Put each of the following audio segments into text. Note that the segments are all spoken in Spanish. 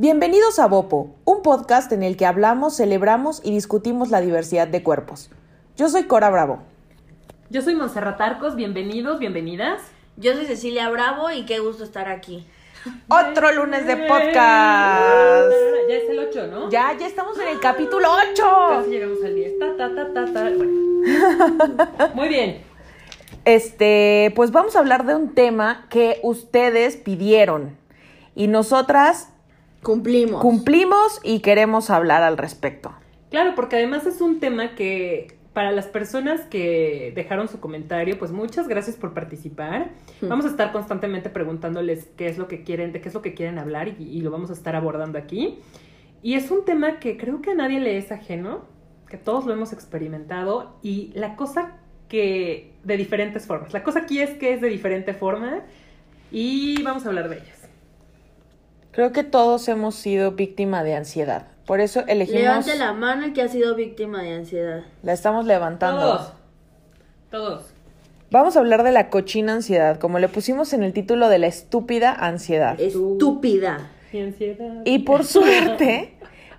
Bienvenidos a Bopo, un podcast en el que hablamos, celebramos y discutimos la diversidad de cuerpos. Yo soy Cora Bravo. Yo soy Montserrat Arcos, bienvenidos, bienvenidas. Yo soy Cecilia Bravo y qué gusto estar aquí. Otro lunes de podcast. Ya es el 8, ¿no? Ya, ya estamos en el capítulo 8. Casi llegamos al 10. Ta, ta, ta, ta, ta. Bueno. Muy bien. Este, pues vamos a hablar de un tema que ustedes pidieron y nosotras Cumplimos. cumplimos y queremos hablar al respecto. Claro, porque además es un tema que para las personas que dejaron su comentario, pues muchas gracias por participar. Vamos a estar constantemente preguntándoles qué es lo que quieren, de qué es lo que quieren hablar y, y lo vamos a estar abordando aquí. Y es un tema que creo que a nadie le es ajeno, que todos lo hemos experimentado y la cosa que de diferentes formas. La cosa aquí es que es de diferente forma y vamos a hablar de ellas. Creo que todos hemos sido víctima de ansiedad. Por eso elegimos Levante la mano el que ha sido víctima de ansiedad. la estamos levantando. Todos. Todos. Vamos a hablar de la cochina ansiedad, como le pusimos en el título de la estúpida ansiedad. Estúpida. Y ansiedad. Y por suerte,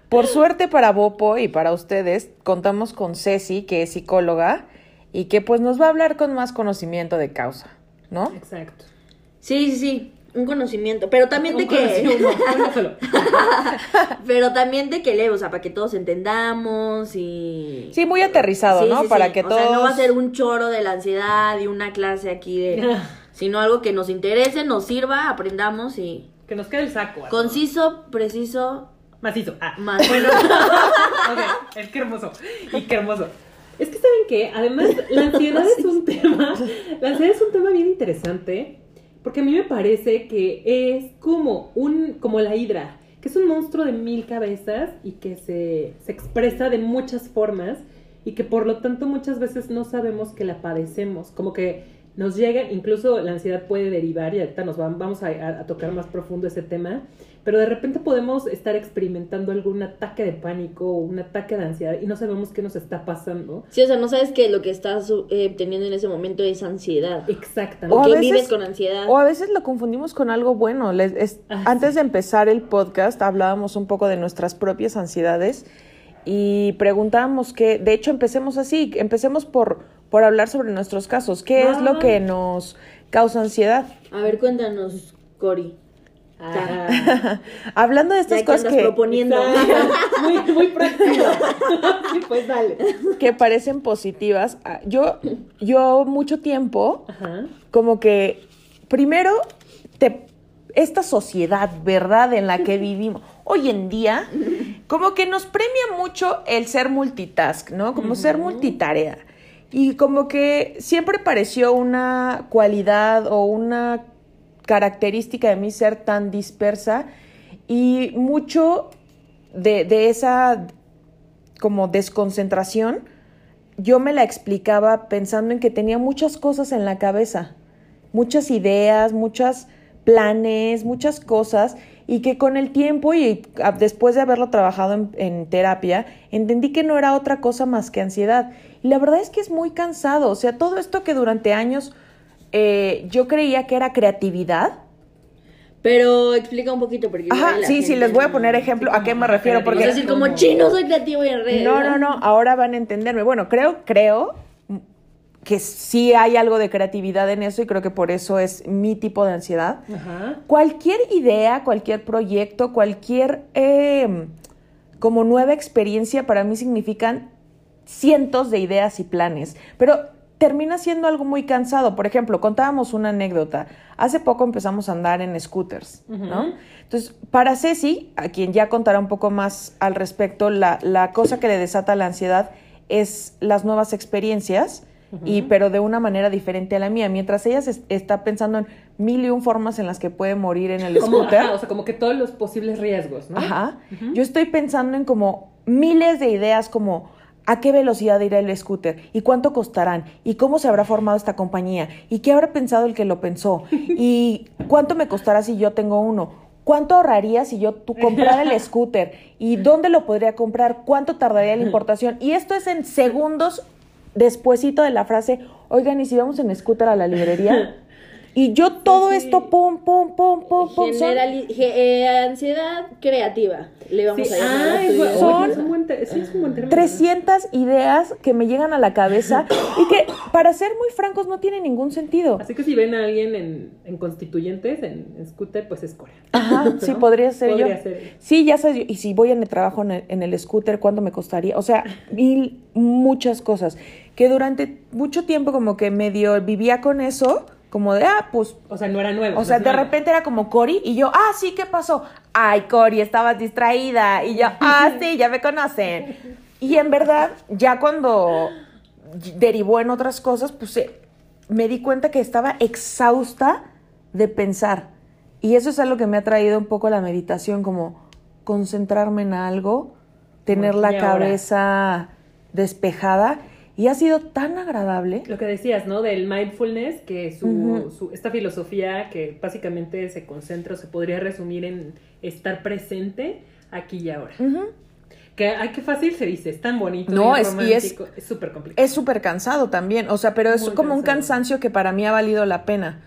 por suerte para Bopo y para ustedes, contamos con Ceci, que es psicóloga, y que pues nos va a hablar con más conocimiento de causa, ¿no? Exacto. Sí, sí, sí. Un conocimiento. Pero también de Un que. conocido, no, uno solo. pero también de que leve, o sea, para que todos entendamos y. Sí, muy aterrizado, Sí, ¿no? sí, para sí. que o todos... sea, no va a ser un choro de la ansiedad y una clase aquí de. sino algo que nos interese, nos sirva, aprendamos y. Que nos quede el saco. Conciso, preciso, Macizo. Ah. Bueno, ok, es que hermoso. Y qué hermoso. Es que saben que, además, la ansiedad es un tema. La ansiedad es un tema bien interesante. Porque a mí me parece que es como un. como la hidra. Que es un monstruo de mil cabezas y que se, se expresa de muchas formas. Y que por lo tanto muchas veces no sabemos que la padecemos. Como que nos llega, incluso la ansiedad puede derivar, y ahorita nos va- vamos a, a tocar más profundo ese tema, pero de repente podemos estar experimentando algún ataque de pánico o un ataque de ansiedad y no sabemos qué nos está pasando. Sí, o sea, no sabes que lo que estás eh, teniendo en ese momento es ansiedad. Exactamente. O que veces- vives con ansiedad. O a veces lo confundimos con algo bueno. Les- es- Ah, antes de empezar el podcast hablábamos un poco de nuestras propias ansiedades y preguntábamos que, de hecho, empecemos así, empecemos por, por hablar sobre nuestros casos. ¿Qué es lo Ah. que nos causa ansiedad? A ver, cuéntanos, Cori. Ah, Hablando de estas Ya cosas que, proponiendo. muy, muy práctico. Sí, pues dale. que parecen positivas, ah, yo, yo mucho tiempo Ajá. como que primero te esta sociedad, ¿verdad? En la que vivimos hoy en día, como que nos premia mucho el ser multitask, ¿no? Como ser multitarea. Y como que siempre pareció una cualidad o una característica de mí ser tan dispersa y mucho de, esa como desconcentración, yo me la explicaba pensando en que tenía muchas cosas en la cabeza, muchas ideas, muchos planes, muchas cosas, y que con el tiempo y después de haberlo trabajado en, en terapia, entendí que no era otra cosa más que ansiedad. Y la verdad es que es muy cansado, o sea, todo esto que durante años eh, yo creía que era creatividad, Pero explica un poquito porque Ajá, sí, sí, les voy a poner ejemplo a qué me refiero, porque... decir como chino, soy creativo y en. No, no, no, ahora van a entenderme. Bueno, creo, creo que sí hay algo de creatividad en eso y creo que por eso es mi tipo de ansiedad. Ajá. Cualquier idea, cualquier proyecto, cualquier eh, como nueva experiencia para mí significan cientos de ideas y planes, pero termina siendo algo muy cansado. Por ejemplo, contábamos una anécdota. Hace poco empezamos a andar en scooters, ¿no? Entonces, para Ceci, a quien ya contará un poco más al respecto, la, la cosa que le desata la ansiedad es las nuevas experiencias, y, pero de una manera diferente a la mía. Mientras ella se está pensando en mil y un formas en las que puede morir en el Como, scooter. ajá, o sea, como que todos los posibles riesgos, ¿no? Ajá. Yo estoy pensando en como miles de ideas como a qué velocidad irá el scooter y cuánto costarán y cómo se habrá formado esta compañía y qué habrá pensado el que lo pensó y cuánto me costará si yo tengo uno. ¿Cuánto ahorraría si yo tú comprara el scooter? ¿Y dónde lo podría comprar? ¿Cuánto tardaría la importación? Y esto es en segundos despuesito de la frase, oigan, ¿y si vamos en scooter a la librería? Y yo todo sí. esto, pum, pum, pum, pum, pum, son eh, ansiedad creativa, le vamos Sí, a llamar. ah, a es, tu- bu- Son es un buen te- sí, es un buen término. 300 ideas que me llegan a la cabeza y que, para ser muy francos, no tiene ningún sentido. Así que si ven a alguien en, en constituyentes, en, en scooter, pues es Corea. Ajá, sí, podría ser Podría yo. ser. Sí, ya sé, y si voy en el trabajo en el, en el scooter, ¿cuánto me costaría? O sea, mil, muchas cosas. Que durante mucho tiempo como que medio vivía con eso, como de, ah, pues, O sea, no era nuevo. o sea, de nuevo. repente era como Cori y yo, ah, sí, ¿qué pasó? Ay, Cori, estabas distraída. Y yo, ah, sí, ya me conocen. Y en verdad, ya cuando derivó en otras cosas, pues eh, me di cuenta que estaba exhausta de pensar. Y eso es algo que me ha traído un poco la meditación, como concentrarme en algo, tener la cabeza despejada. Y ha sido tan agradable. Lo que decías, ¿no? Del mindfulness, que su, esta filosofía que básicamente se concentra o se podría resumir en estar presente aquí y ahora. Ujú. Que, ay, qué fácil se dice, es tan bonito. No, es- y es- súper complicado. Es súper cansado también, o sea, pero es Muy como un cansancio que para mí ha valido la pena.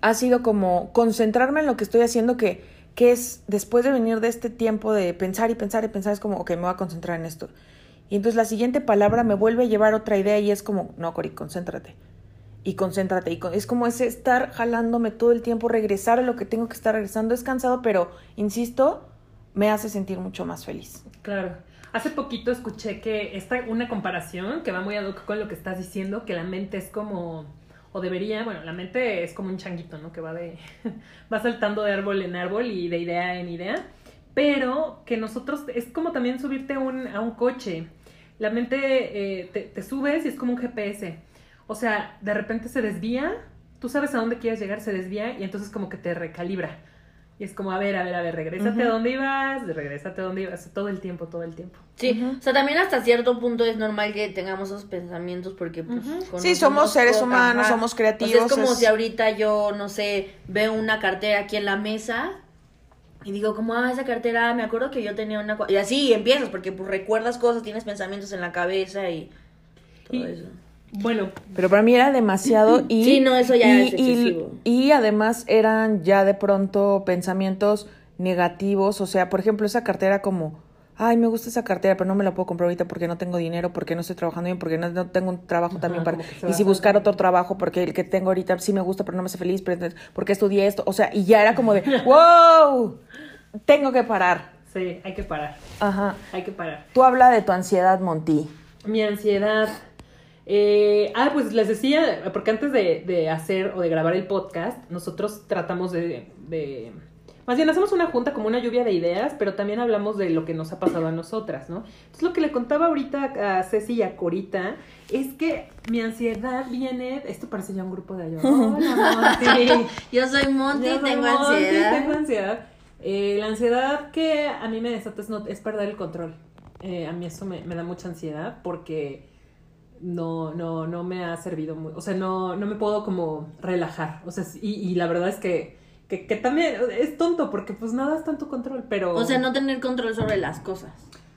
Ha sido como concentrarme en lo que estoy haciendo, que, que es después de venir de este tiempo de pensar y pensar y pensar, es como, ok, me voy a concentrar en esto. Y entonces la siguiente palabra me vuelve a llevar otra idea y es como, no, Cori, concéntrate. Y concéntrate. Y con- es como ese estar jalándome todo el tiempo, regresar a lo que tengo que estar regresando. Es cansado, pero, insisto, me hace sentir mucho más feliz. Claro. Hace poquito escuché que esta una comparación que va muy ad hoc con lo que estás diciendo, que la mente es como o debería, bueno, la mente es como un changuito, ¿no? Que va de va saltando de árbol en árbol y de idea en idea, pero que nosotros es como también subirte a un, a un coche. La mente eh, te, te subes y es como un GPS. O sea, de repente se desvía, tú sabes a dónde quieres llegar, se desvía y entonces como que te recalibra. Y es como, a ver, a ver, a ver, regrésate a donde ibas, regrésate a donde ibas, todo el tiempo, todo el tiempo. Sí, o sea, también hasta cierto punto es normal que tengamos esos pensamientos porque pues. Sí, somos seres humanos, ajá. somos O creativos. sea, es como es- si ahorita yo, no sé, veo una cartera aquí en la mesa y digo, como, ah, esa cartera, me acuerdo que yo tenía una... cua-". Y así empiezas, porque pues recuerdas cosas, tienes pensamientos en la cabeza y todo Y- eso. Bueno, Pero para mí era demasiado y... Sí, no, eso ya y, es y- excesivo. y además eran ya de pronto pensamientos negativos, o sea, por ejemplo, esa cartera como, ay, me gusta esa cartera, pero no me la puedo comprar ahorita porque no tengo dinero, porque no estoy trabajando bien, porque no, no tengo un trabajo también para... Y si buscar otro trabajo, porque el que tengo ahorita sí me gusta, pero no me hace feliz, pero porque estudié esto, o sea, y ya era como de, wow, tengo que parar. sí, hay que parar, Ajá. hay que parar. Tú habla de tu ansiedad, Monty. Mi ansiedad. Eh, ah, pues les decía, porque antes de, de hacer o de grabar el podcast, nosotros tratamos de, de- Más bien, hacemos una junta como una lluvia de ideas, pero también hablamos de lo que nos ha pasado a nosotras, ¿no? Entonces, lo que le contaba ahorita a Ceci y a Corita es que mi ansiedad viene. Esto parece ya un grupo de ayuda. Hola, Monty. Yo soy Monty, Yo soy tengo Monty, ansiedad. tengo ansiedad. Eh, la ansiedad que a mí me desata es, no- es perder el control. Eh, a mí eso me, me da mucha ansiedad porque no, no, no me ha servido muy, o sea, no, no me puedo como relajar. O sea, y la verdad es que, que, que también es tonto porque pues nada está en tu control, pero O sea, no tener control sobre las cosas.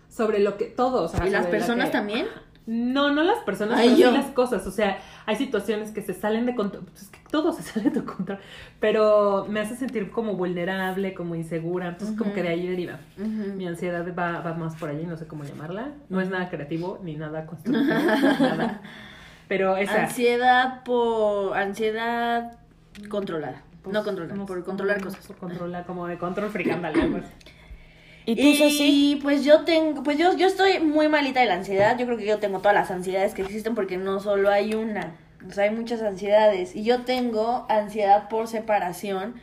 sobre lo que todo, o sea, ¿Y las la personas que- también? No, no las personas, Ay, pero sí yo. las cosas. O sea, hay situaciones que se salen de control. Pues es que todo se sale de tu control. Pero me hace sentir como vulnerable, como insegura. Entonces, como que de ahí deriva. Mi ansiedad va, va más por allí, no sé cómo llamarla. No es nada creativo ni nada constructivo. nada. Pero esa. Ansiedad por... Ansiedad controlada. Pues, no controlar, no sé por controlar cosas. Por controlar, como de control freak, ándale, algo así. ¿Y tú, Ceci? Y pues yo tengo, pues yo, yo estoy muy malita de la ansiedad. Yo creo que yo tengo todas las ansiedades que existen porque no solo hay una. O sea, hay muchas ansiedades. Y yo tengo ansiedad por separación,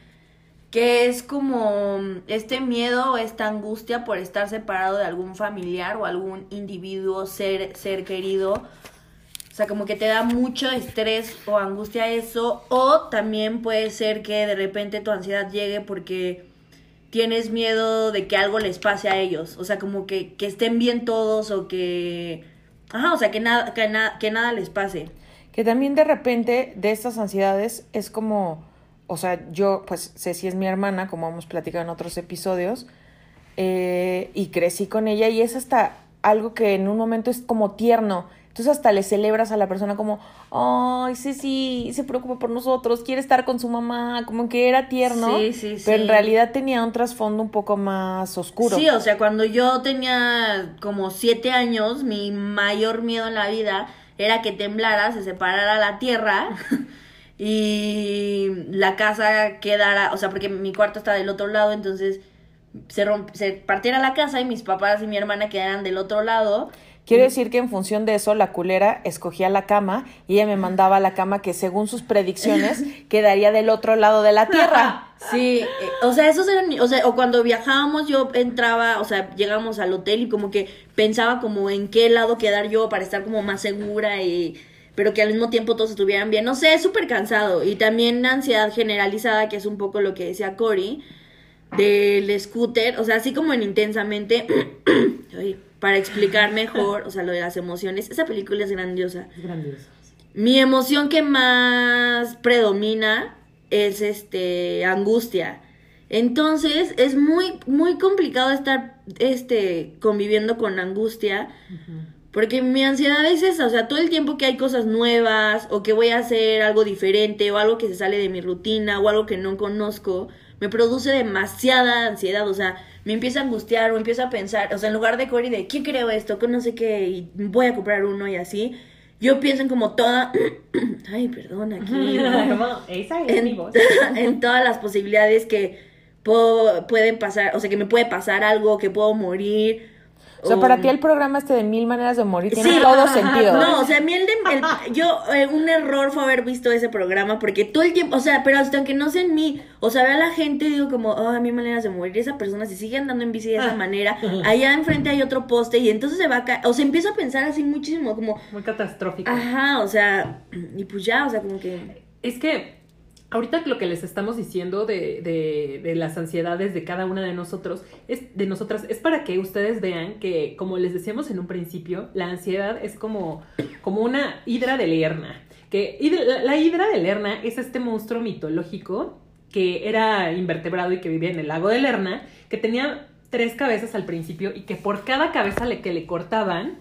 que es como este miedo o esta angustia por estar separado de algún familiar o algún individuo, ser, ser querido. O sea, como que te da mucho estrés o angustia eso. O también puede ser que de repente tu ansiedad llegue porque tienes miedo de que algo les pase a ellos. O sea, como que, que estén bien todos o que... Ajá, o sea, que nada, que, que nada les pase. Que también de repente de estas ansiedades es como, o sea, yo, pues Ceci es mi hermana, como hemos platicado en otros episodios, eh, y crecí con ella y es hasta algo que en un momento es como tierno, Entonces hasta le celebras a la persona como, ay, sí, sí, se preocupa por nosotros, quiere estar con su mamá, como que era tierno, Sí, sí, pero en sí. realidad tenía un trasfondo un poco más oscuro. Sí, o sea, cuando yo tenía como siete años, mi mayor miedo en la vida era que temblara, se separara la tierra y la casa quedara, o sea, porque mi cuarto está del otro lado, entonces se, romp- se partiera la casa y mis papás y mi hermana quedaran del otro lado. Quiero decir que en función de eso, la culera escogía la cama y ella me mandaba la cama que según sus predicciones quedaría del otro lado de la tierra. Sí, eh, o sea, esos eran, o sea, o cuando viajábamos yo entraba, o sea, llegamos al hotel y como que pensaba como en qué lado quedar yo para estar como más segura y pero que al mismo tiempo todos estuvieran bien. No sé, es súper cansado y también ansiedad generalizada, que es un poco lo que decía Cory del scooter, o sea, así como en intensamente para explicar mejor, o sea, lo de las emociones. Esa película es grandiosa. Es grandioso. Mi emoción que más predomina es este angustia. Entonces, es muy muy complicado estar este conviviendo con angustia porque mi ansiedad es esa, o sea, todo el tiempo que hay cosas nuevas o que voy a hacer algo diferente o algo que se sale de mi rutina o algo que no conozco, me produce demasiada ansiedad, o sea, me empieza a angustiar o empiezo a pensar, o sea, en lugar de Cory de, ¿quién creo esto? Que no sé qué, y voy a comprar uno y así, yo pienso en como toda, ay, perdón, aquí, Esa es mi voz. en todas las posibilidades que puedo- pueden pasar, o sea, que me puede pasar algo, que puedo morir. O sea, para ti el programa este de mil maneras de morir tiene Sí. todo sentido. No, o sea, a mí el de. el- yo, eh, un error fue haber visto ese programa porque todo el tiempo, o sea, pero hasta aunque no sea en mí, o sea, ve a la gente y digo como, oh, a mí maneras de morir. Esa persona, si sigue andando en bici de esa manera, allá enfrente hay otro poste y entonces se va a caer. O sea, empiezo a pensar así muchísimo, como, Muy catastrófico. ajá, o sea, y pues ya, o sea, como que. Es que ahorita lo que les estamos diciendo de, de, de las ansiedades de cada una de nosotros, es, de nosotras, es para que ustedes vean que, como les decíamos en un principio, la ansiedad es como, como una hidra de Lerna. Que la hidra de Lerna es este monstruo mitológico que era invertebrado y que vivía en el lago de Lerna, que tenía tres cabezas al principio y que por cada cabeza le, que le cortaban,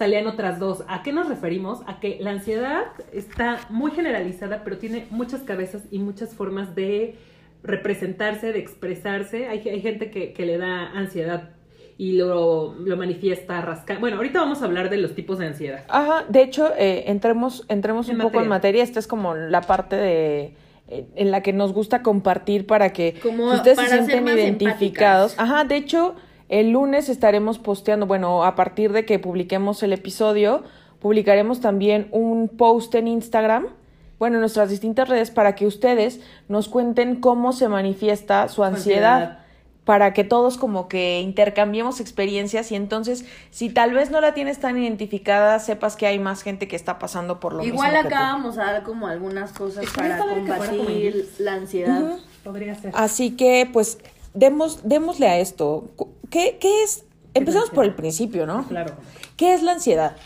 salían otras dos. ¿A qué nos referimos? A que la ansiedad está muy generalizada, pero tiene muchas cabezas y muchas formas de representarse, de expresarse. Hay, hay gente que, que le da ansiedad y lo, lo manifiesta rascando. Bueno, ahorita vamos a hablar de los tipos de ansiedad. Ajá, de hecho, eh, entremos, entremos En un poco en materia. Esta es como la parte de eh, en la que nos gusta compartir para que Como ustedes para se más identificados. empáticas. Ajá, de hecho, el lunes estaremos posteando, bueno, a partir de que publiquemos el episodio, publicaremos también un post en Instagram, bueno, en nuestras distintas redes, para que ustedes nos cuenten cómo se manifiesta su ansiedad ansiedad. para que todos como que intercambiemos experiencias y entonces si tal vez no la tienes tan identificada, sepas que hay más gente que está pasando por lo Igual mismo que acá vamos a dar como algunas cosas para combatir la ansiedad. Podría ser. Así que pues demos démosle a esto. ¿Qué, qué es? Empecemos por el principio, ¿no? Claro. ¿Qué es la ansiedad?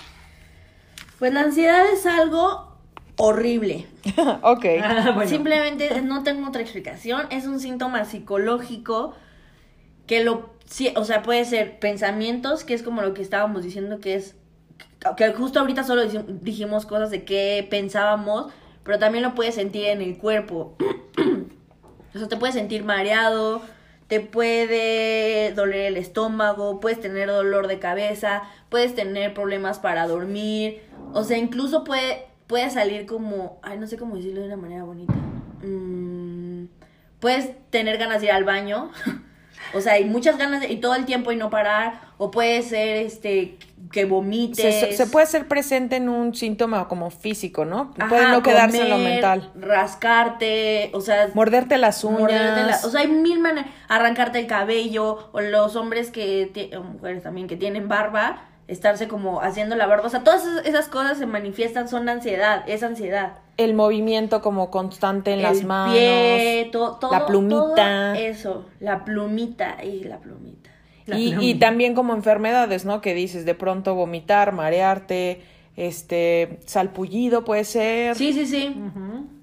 Pues la ansiedad es algo horrible. ok. Ah, bueno. Simplemente no tengo otra explicación. Es un síntoma psicológico que lo, sí, o sea, puede ser pensamientos, que es como lo que estábamos diciendo, que es, que justo ahorita solo dijimos cosas de qué pensábamos, pero también lo puedes sentir en el cuerpo. o sea, te puedes sentir mareado, puede doler el estómago, puedes tener dolor de cabeza, puedes tener problemas para dormir, o sea, incluso puede, puede salir como, ay, no sé cómo decirlo de una manera bonita. Mm, puedes tener ganas de ir al baño, o sea, hay muchas ganas de, y todo el tiempo y no parar, o puede ser, este, que vomites. Se, puede ser presente en un síntoma como físico, ¿no? Ajá, puede no quedarse en lo mental. Rascarte, o sea, Morderte las uñas. morderte la- o sea, hay mil maneras. Arrancarte el cabello, o los hombres que, o mujeres también que tienen barba, estarse como haciendo la barba. O sea, todas esas, esas cosas se manifiestan, son ansiedad, es ansiedad. el movimiento como constante en el las manos. pie, to- todo, la plumita. todo eso, la plumita, y la plumita. La Y, también como enfermedades, ¿no? Que dices de pronto vomitar, marearte, este, salpullido puede ser, Sí, sí, sí.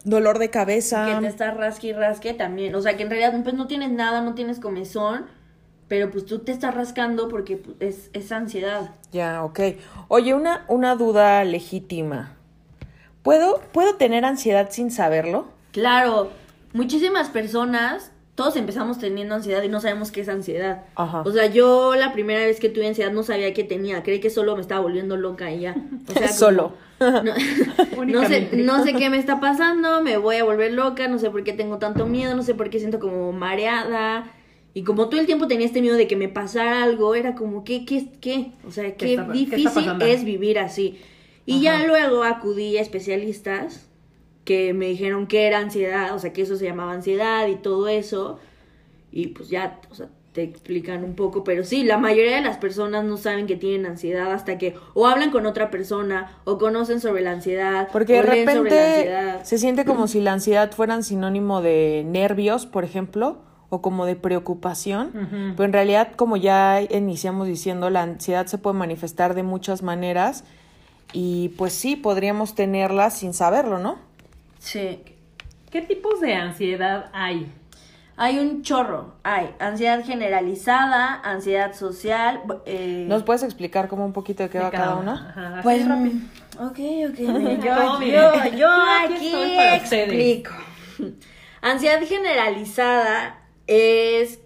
Dolor de cabeza. que te estás rasque y rasque también. O sea, que en realidad pues no tienes nada, no tienes comezón, pero pues tú te estás rascando porque pues, es, es ansiedad. Ya, ok. Oye, una, una duda legítima. ¿Puedo, ¿Puedo tener ansiedad sin saberlo? Claro, muchísimas personas, todos empezamos teniendo ansiedad y no sabemos qué es ansiedad. Ajá. O sea, yo la primera vez que tuve ansiedad no sabía qué tenía, creí que solo me estaba volviendo loca y ya. O sea, como- Solo. No, no sé, Únicamente. no sé qué me está pasando, me voy a volver loca, no sé por qué tengo tanto miedo, no sé por qué siento como mareada. Y como todo el tiempo tenía este miedo de que me pasara algo, era como, ¿qué, qué, qué? O sea, qué, está- qué está difícil es vivir así. Y ya luego acudí a especialistas que me dijeron que era ansiedad, o sea, que eso se llamaba ansiedad y todo eso. Y pues ya, o sea, te explican un poco, pero sí, la mayoría de las personas no saben que tienen ansiedad hasta que o hablan con otra persona o conocen sobre la ansiedad Porque de o leen sobre la repente ansiedad. se siente como si la ansiedad fueran sinónimo de nervios, por ejemplo, o como de preocupación. Ujú. Pero en realidad, como ya iniciamos diciendo, la ansiedad se puede manifestar de muchas maneras y pues sí, podríamos tenerla sin saberlo, ¿no? Sí. ¿Qué tipos de ansiedad hay? Hay un chorro. Hay ansiedad generalizada, ansiedad social. eh, ¿Nos puedes explicar como un poquito de qué De va cada una? Ajá, Pues, rápido. mm, ok, ok. Yo, yo, yo Yo aquí aquí ustedes. explico. Ansiedad generalizada es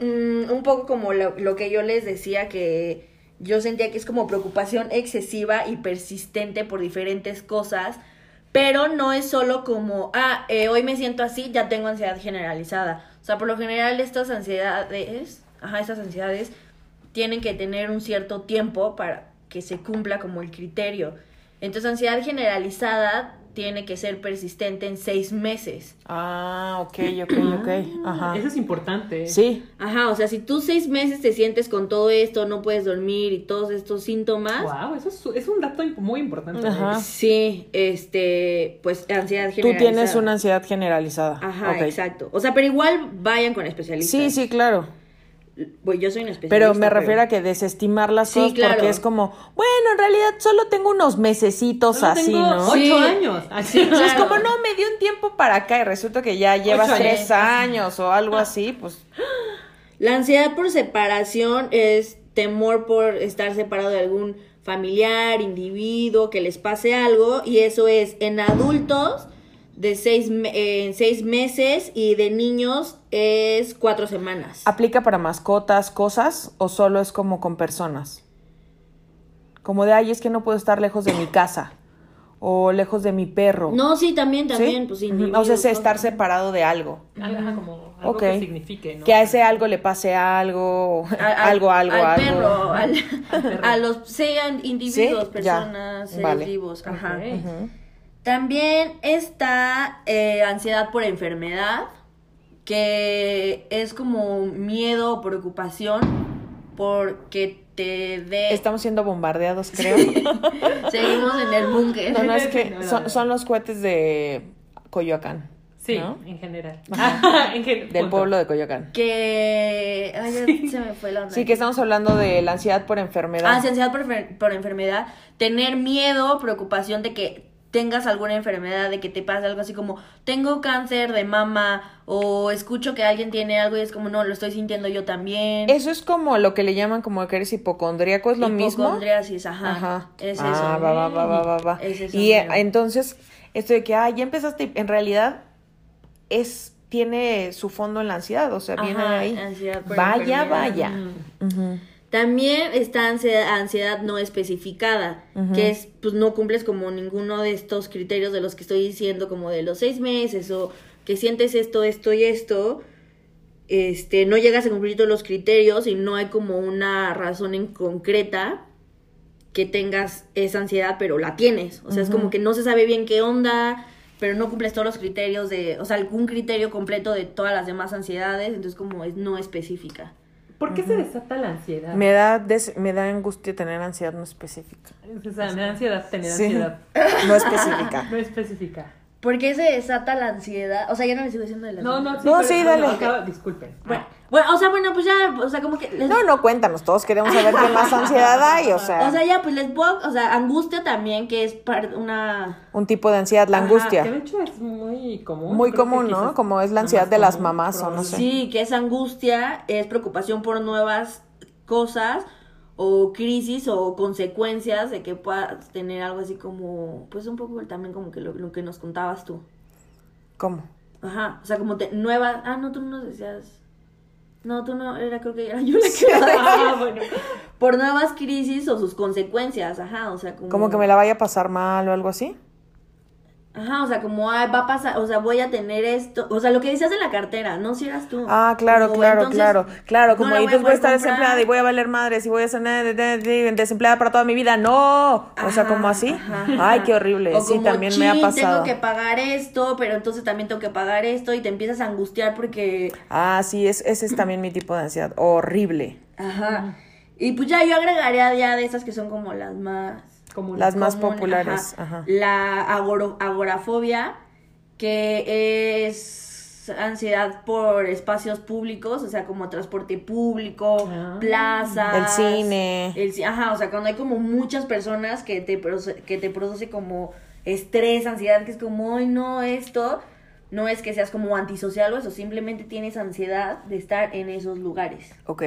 mm, un poco como lo, lo que yo les decía que yo sentía que es como preocupación excesiva y persistente por diferentes cosas, pero no es solo como, ah, eh, hoy me siento así, ya tengo ansiedad generalizada. O sea, por lo general estas ansiedades, ajá, estas ansiedades tienen que tener un cierto tiempo para que se cumpla como el criterio. Entonces, ansiedad generalizada tiene que ser persistente en seis meses. Ah, ok, ok, ok. Ajá. Eso es importante. Sí. Ajá, o sea, si tú seis meses te sientes con todo esto, no puedes dormir y todos estos síntomas, Wow, eso es, es un dato muy importante. Ajá. sí, este, pues ansiedad Tú generalizada. tienes una ansiedad generalizada. Ajá, Ok. exacto. O sea, pero igual vayan con especialistas. Sí, sí, claro. Pues yo soy un especialista. Pero me refiero a que desestimar las Sí, cosas claro. porque es como, bueno, en realidad solo tengo unos mesecitos Solo así, tengo ¿no? ocho Sí. años. Así. Sí, O sea, es claro. como, no, me dio un tiempo para acá y resulta que ya llevas Ocho tres años. años o algo así, pues La ansiedad por separación es temor por estar separado de algún familiar, individuo, que les pase algo, y eso es en adultos de seis, eh, en seis meses y de niños es cuatro semanas. ¿aplica para mascotas, cosas o solo es como con personas? Como de, ay, es que no puedo estar lejos de mi casa o lejos de mi perro. No, sí, también, también, ¿Sí? pues Ujú. individuos, O sea, es estar cosas. separado de algo. Ajá, como algo que signifique, ¿no? Que a ese algo le pase algo, Al- al- algo, algo, al algo. perro, al- perro. a los sean individuos, Sí, personas, seres vale. vivos, ajá. También está eh, ansiedad por enfermedad, que es como miedo o preocupación porque te dé... Estamos siendo bombardeados, creo. Seguimos en el búnker. No, no, es que son, los cohetes de Coyoacán. Sí, ¿no? en general. Ajá. En gen- Del punto. pueblo de Coyoacán. Que... Ay, ya se me fue la onda. Sí, que estamos hablando de la ansiedad por enfermedad. Ah, sí, ansiedad por, por enfermedad. Tener miedo, preocupación de que tengas alguna enfermedad, de que te pase algo así como, tengo cáncer de mama, o escucho que alguien tiene algo y es como, no, lo estoy sintiendo yo también. Eso es como lo que le llaman como que eres hipocondríaco, ¿es lo mismo? Hipocondriasis, ajá. Ajá. Es ah, eso. va, va, va, va, va, va. Es eso y entonces, esto de que, ah, ya empezaste, en realidad es, tiene su fondo en la ansiedad, o sea, viene Ajá, ahí. ansiedad por Vaya, enfermedad. vaya. Ujú. También está ansiedad, no especificada, que es, pues no cumples como ninguno de estos criterios de los que estoy diciendo, como de los seis meses o que sientes esto, esto y esto, este, no llegas a cumplir todos los criterios y no hay como una razón en concreta que tengas esa ansiedad, pero la tienes. O sea, es como que no se sabe bien qué onda, pero no cumples todos los criterios de, o sea, algún criterio completo de todas las demás ansiedades, entonces como es no específica. ¿Por qué se desata la ansiedad? Me da, des- me da angustia tener ansiedad no específica. O sea, me da ansiedad tener Sí. ansiedad. No específica. No específica. ¿Por qué se desata la ansiedad? O sea, ya no le sigo diciendo de la No, ansiedad. no, sí, No, pero- sí, dale. acaba- disculpen. Bueno, Bueno, o sea, bueno, pues ya, o sea, como que... les- No, no, cuéntanos, todos queremos saber qué más ansiedad hay, o sea, O sea, ya, pues les puedo, o sea, angustia también, que es par- una... un tipo de ansiedad, la Ajá, angustia. Que de hecho es muy común. Muy común, ¿no? Como es la ansiedad de las mamás, o no sé. Sí, que es angustia, es preocupación por nuevas cosas o crisis o consecuencias de que puedas tener algo así como, pues un poco también como que lo, lo que nos contabas tú. ¿Cómo? Ajá, o sea, como te, nuevas, ah, no, tú no nos decías, no, tú no, era creo que era yo la que decir. Ah, bueno. por nuevas crisis o sus consecuencias, ajá, o sea, como... Como que me la vaya a pasar mal o algo así. Ajá, o sea, como, ay, va a pasar, o sea, voy a tener esto, o sea, lo que decías de la cartera, no si eras tú. Ah, claro, Como, claro, entonces, claro, claro, como no y voy a entonces voy a estar desempleada y voy a valer madres y voy a ser de- de- de- desempleada para toda mi vida. No, o sea, como así. ajá, Ay, ajá. qué horrible. O sí, como, también me ha "Chin, pasado. Tengo que pagar esto, pero entonces también tengo que pagar esto y te empiezas a angustiar porque, Ah, sí, es, ese es también mi tipo de ansiedad. Horrible. ajá. Y pues ya yo agregaría ya de esas que son como las más Como Las más populares. Ajá. La agorafobia, que es ansiedad por espacios públicos, o sea, como transporte público, Ah. plazas. El cine. el ajá, o sea, cuando hay como muchas personas que te, que te produce como estrés, ansiedad, que es como, ay, no, esto. No es que seas como antisocial o eso, simplemente tienes ansiedad de estar en esos lugares. Ok.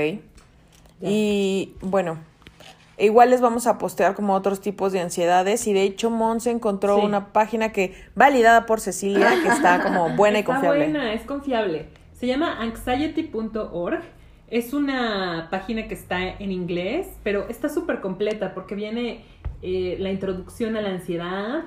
Y bueno, igual les vamos a postear como otros tipos de ansiedades. Y de hecho, Monse encontró Sí. una página que, validada por Cecilia, que está como buena y confiable. buena, es confiable. Se llama anxiety.org. Es una página que está en inglés, pero está súper completa porque viene eh, la introducción a la ansiedad,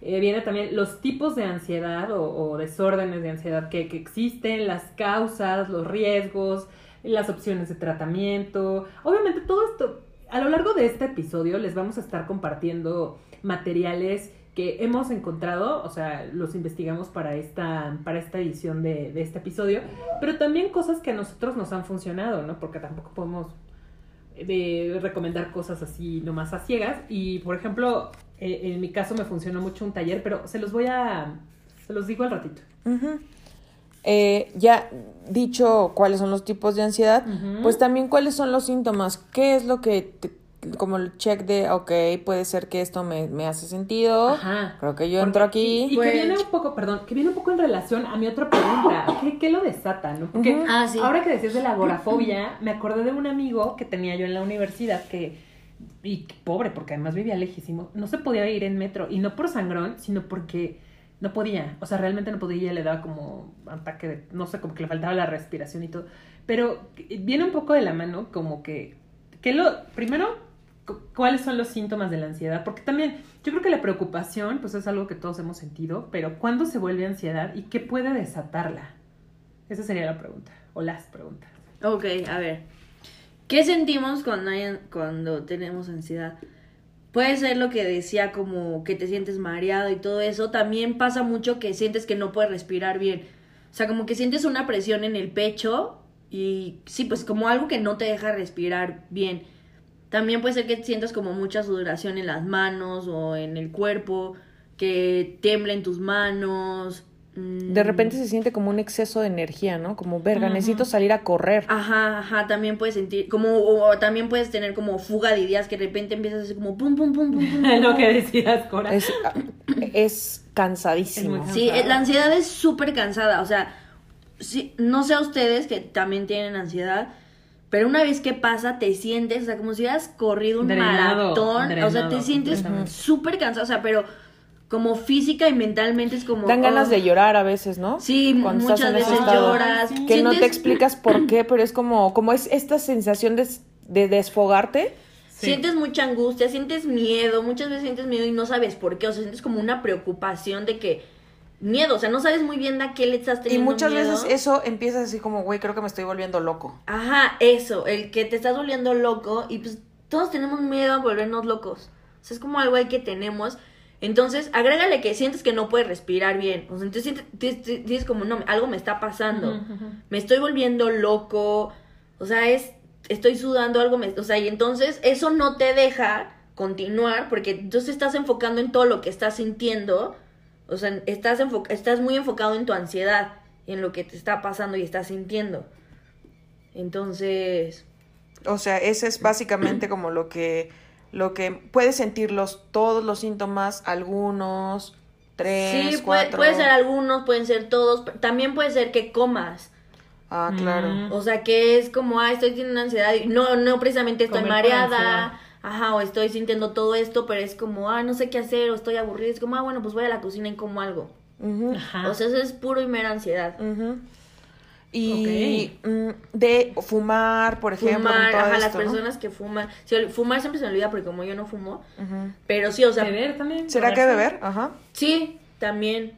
eh, viene también los tipos de ansiedad o, o desórdenes de ansiedad que, que existen, las causas, los riesgos, las opciones de tratamiento. Obviamente todo esto, a lo largo de este episodio les vamos a estar compartiendo materiales que hemos encontrado, o sea, los investigamos para esta, para esta edición de, este episodio, pero también cosas que a nosotros nos han funcionado, ¿no? Porque tampoco podemos de recomendar cosas así nomás a ciegas. Y por ejemplo, eh, en mi caso me funcionó mucho un taller, pero se los voy a, se los digo al ratito. Eh, ya dicho cuáles son los tipos de ansiedad, pues también cuáles son los síntomas, qué es lo que, te- como el check de, ok, puede ser que esto me, me hace sentido, Ajá. creo que yo Porque- entro aquí. Y, y Pues- que viene un poco, perdón, que viene un poco en relación a mi otra pregunta. ¿Qué, qué lo desata, no? Porque. Ah, sí. ahora que decías de la agorafobia, me acordé de un amigo que tenía yo en la universidad que, y pobre, porque además vivía lejísimo, no se podía ir en metro. Y no por sangrón, sino porque no podía. O sea, realmente no podía, le daba como ataque de, no sé, como que le faltaba la respiración y todo. Pero viene un poco de la mano, como que, que lo, primero, cu- cuáles son los síntomas de la ansiedad, porque también yo creo que la preocupación pues es algo que todos hemos sentido, pero ¿cuándo se vuelve ansiedad y qué puede desatarla? Esa sería la pregunta, o las preguntas. Ok, a ver. ¿Qué sentimos cuando tenemos ansiedad? Puede ser lo que decía como que te sientes mareado y todo eso. También pasa mucho que sientes que no puedes respirar bien. O sea, como que sientes una presión en el pecho y sí, pues como algo que no te deja respirar bien. También puede ser que sientas como mucha sudoración en las manos o en el cuerpo, que tiemblen tus manos. Mm, De repente se siente como un exceso de energía, ¿no? Como, verga, necesito salir a correr. Ajá, ajá, también puedes sentir, como, o también puedes tener como fuga de ideas que de repente empiezas a hacer como pum, pum, pum, pum, pum. lo que decías, Cora. Es, es cansadísimo. Es Sí, la ansiedad es súper cansada, o sea, sí, no sé a ustedes que también tienen ansiedad, pero una vez que pasa te sientes, o sea, como si hubieras corrido un Drenado, maratón, o sea, te sientes súper cansado, o sea, pero como física y mentalmente es como... Dan ganas oh. de llorar a veces, ¿no? Sí, Cuando muchas estás en ese veces estado. lloras. Que no te explicas por qué, pero es como, como es esta sensación de, de desfogarte. Sí. Sientes mucha angustia, sientes miedo, muchas veces sientes miedo y no sabes por qué, o sea, sientes como una preocupación de que miedo, o sea, no sabes muy bien a qué le estás Y teniendo muchas miedo. veces eso empieza así como, güey, creo que me estoy volviendo loco. Ajá, eso, el que te estás volviendo loco y pues todos tenemos miedo a volvernos locos. O sea, es como algo ahí que tenemos. Entonces, agrégale que sientes que no puedes respirar bien. O sea, entonces sientes, dices- como, no, algo me está pasando. Me estoy volviendo loco. O sea, es, estoy sudando algo. Me, o sea, y entonces eso no te deja continuar porque entonces estás enfocando en todo lo que estás sintiendo. O sea, estás, estás muy enfocado en tu ansiedad, en lo que te está pasando y estás sintiendo. Entonces, O sea, ese es básicamente como lo que, lo que puedes sentir los, todos los síntomas, algunos, tres, sí, puede, cuatro. puede ser algunos, pueden ser todos, pero también puede ser que comas. Ah, claro. Mm. O sea, que es como, ah, estoy teniendo ansiedad. y No, no precisamente estoy Comer mareada. Ajá, o estoy sintiendo todo esto, pero es como, ah, no sé qué hacer, o estoy aburrida. Es como, ah, bueno, pues voy a la cocina y como algo. Ajá. O sea, eso es puro y mera ansiedad. Y mm, de fumar, por ejemplo, fumar, todo ajá, las personas que fuman. Sí, fumar siempre se me olvida porque como yo no fumo. Pero sí, o sea, beber también. ¿Será que beber? Ajá. sí, también.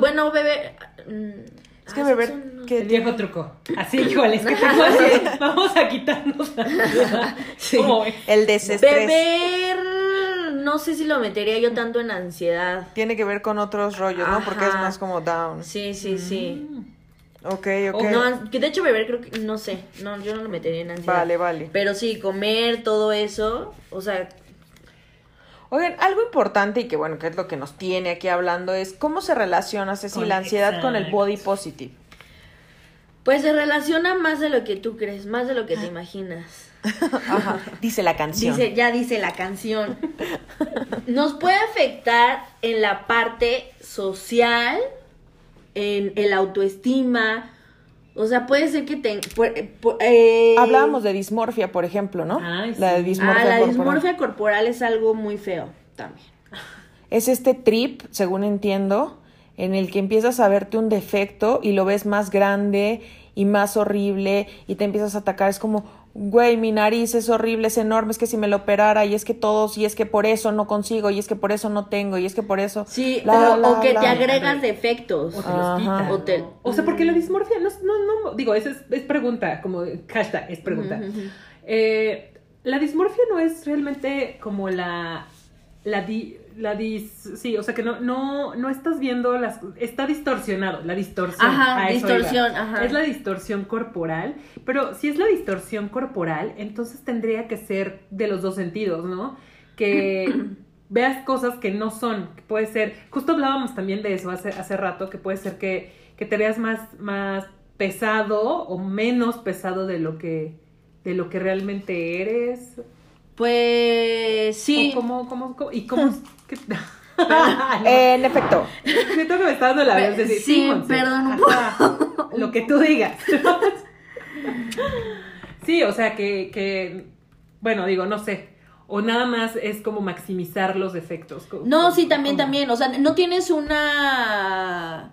Bueno, beber. mm, Es que ah, beber, no. que El viejo truco. Así, igual, es que tengo así. Vamos a quitarnos la Sí. ¿Cómo el desestrés Beber, no sé si lo metería yo tanto en ansiedad. tiene que ver con otros rollos, ¿no? Porque es más como down. Sí, sí, sí. Ok, ok. No, que de hecho beber creo que, no sé, no, yo no lo metería en ansiedad. Vale, vale. Pero sí, comer, todo eso, o sea, Oigan, algo importante y que bueno, que es lo que nos tiene aquí hablando es cómo se relaciona, Ceci, Con- la ansiedad con el body positive. pues se relaciona más de lo que tú crees, más de lo que te imaginas. Ajá, dice la canción. Dice, ya dice la canción. Nos puede afectar en la parte social, en el autoestima. O sea, puede ser que te... eh, Hablábamos de dismorfia, por ejemplo, ¿no? Ay, La de sí. dismorfia Ah, la corporal. dismorfia corporal es algo muy feo también. Es este trip, según entiendo, en el que empiezas a verte un defecto y lo ves más grande y más horrible y te empiezas a atacar. Es como, güey, mi nariz es horrible, es enorme, es que si me lo operara y es que todos, y es que por eso no consigo, y es que por eso no tengo, y es que por eso... Sí, La, o, la, o que la. te agregas defectos. O te los quitan. O te- ¿no? O sea, porque la dismorfia, no, no, no, digo, esa es, es pregunta, como hashtag, es pregunta. Eh, la dismorfia no es realmente como la, la, di- la dis, sí, o sea que no, no, no estás viendo las, está distorsionado, la distorsión. Ajá, distorsión, iba. ajá. Es la distorsión corporal, pero si es la distorsión corporal, entonces tendría que ser de los dos sentidos, ¿no? Que veas cosas que no son, que puede ser, justo hablábamos también de eso hace, hace rato, que puede ser que, que te veas más, más pesado o menos pesado de lo que, de lo que realmente eres. Pues sí. Cómo, cómo, cómo- y cómo, qué- En efecto, Siento que me está dando la vez decir, sí, Monse, perdón, lo que tú digas. sí, o sea que, que, bueno, digo, no sé, o nada más es como maximizar los defectos. No, sí, también, como- también. O sea, no tienes una.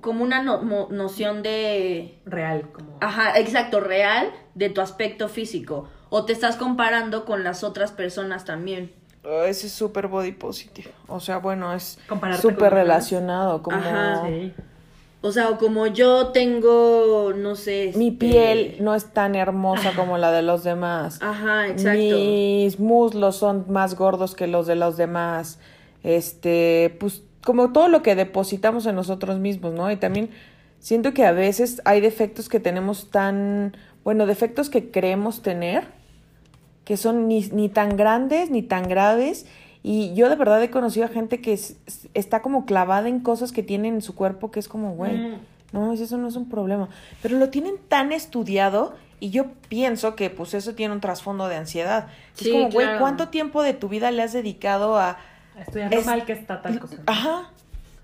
como una no- mo- noción de. Real, como... Ajá, exacto, real de tu aspecto físico. O te estás comparando con las otras personas también. Ese es súper body positive. O sea, bueno, es súper relacionado. Como Ajá. Sí. O sea, o como yo tengo, no sé. mi este- piel no es tan hermosa como la de los demás. Ajá, exacto. Mis muslos son más gordos que los de los demás. Este, pues como todo lo que depositamos en nosotros mismos, ¿no? Y también siento que a veces hay defectos que tenemos tan, bueno, defectos que creemos tener, que son ni, ni tan grandes ni tan graves. Y yo de verdad he conocido a gente que es- es- está como clavada en cosas que tienen en su cuerpo que es como, güey, Mm. no, eso no es un problema. Pero lo tienen tan estudiado y yo pienso que pues eso tiene un trasfondo de ansiedad. Sí, es como, güey, claro. ¿cuánto tiempo de tu vida le has dedicado a... Lo Es- mal que está tal cosa. Ajá.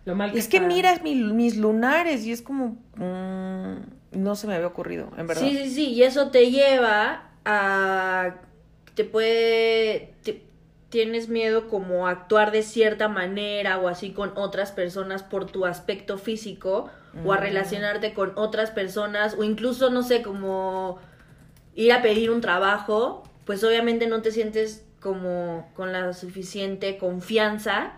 Lo mal que Es que miras mi- mis lunares y es como... mm, no se me había ocurrido, en verdad. Sí, sí, sí, y eso te lleva a... Te puede... te- tienes miedo como a actuar de cierta manera o así con otras personas por tu aspecto físico o a Mm. relacionarte con otras personas o incluso, no sé, como ir a pedir un trabajo, pues obviamente no te sientes como con la suficiente confianza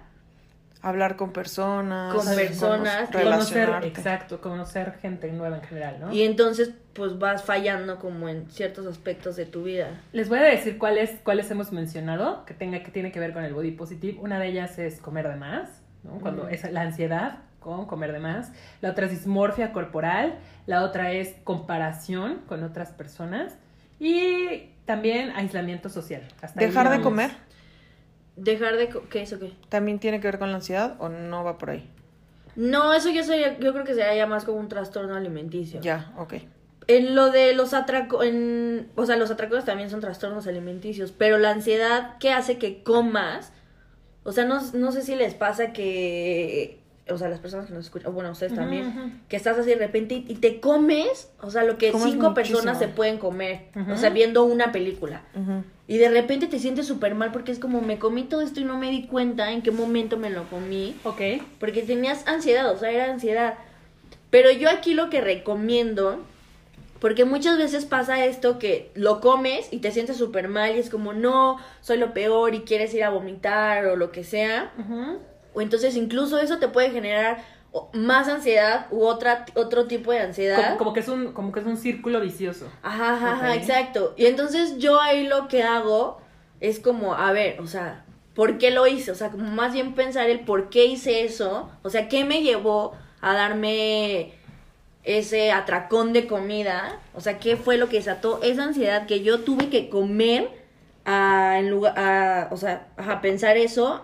Hablar con personas. Con personas, Conocer, exacto, conocer gente nueva en general, ¿no? y entonces pues vas fallando como en ciertos aspectos de tu vida. Les voy a decir cuáles, cuáles hemos mencionado que tenga que tiene que ver con el body positive. Una de ellas es comer de más, ¿no? Cuando es la ansiedad con comer de más. La otra es dismorfia corporal. La otra es comparación con otras personas. Y también aislamiento social. Hasta Dejar de comer Dejar de... ¿Qué es o qué? también tiene que ver con la ansiedad o no va por ahí. No, eso yo, soy, yo creo que sería ya más como un trastorno alimenticio. Ya, ok. En lo de los atracos, en, o sea, los atracos también son trastornos alimenticios, pero la ansiedad que hace que comas, o sea, no, no sé si les pasa que, o sea, las personas que nos escuchan, bueno, ustedes también, que estás así de repente y, y te comes, o sea, lo que Comes cinco muchísimo. personas se pueden comer, o sea, viendo una película. Y de repente te sientes súper mal porque es como me comí todo esto y no me di cuenta en qué momento me lo comí. Ok. Porque tenías ansiedad, o sea, era ansiedad. Pero yo aquí lo que recomiendo, porque muchas veces pasa esto que lo comes y te sientes súper mal y es como, no, soy lo peor y quieres ir a vomitar o lo que sea. Ujú. O entonces incluso eso te puede generar más ansiedad u otra, otro tipo de ansiedad. Como, como que es un, como que es un círculo vicioso. Ajá, ajá, ajá, exacto. Y entonces yo ahí lo que hago es como, a ver, o sea, ¿por qué lo hice? O sea, como más bien pensar el por qué hice eso. O sea, ¿qué me llevó a darme ese atracón de comida? O sea, ¿qué fue lo que desató esa ansiedad que yo tuve que comer a, en lugar, a, o sea, a pensar eso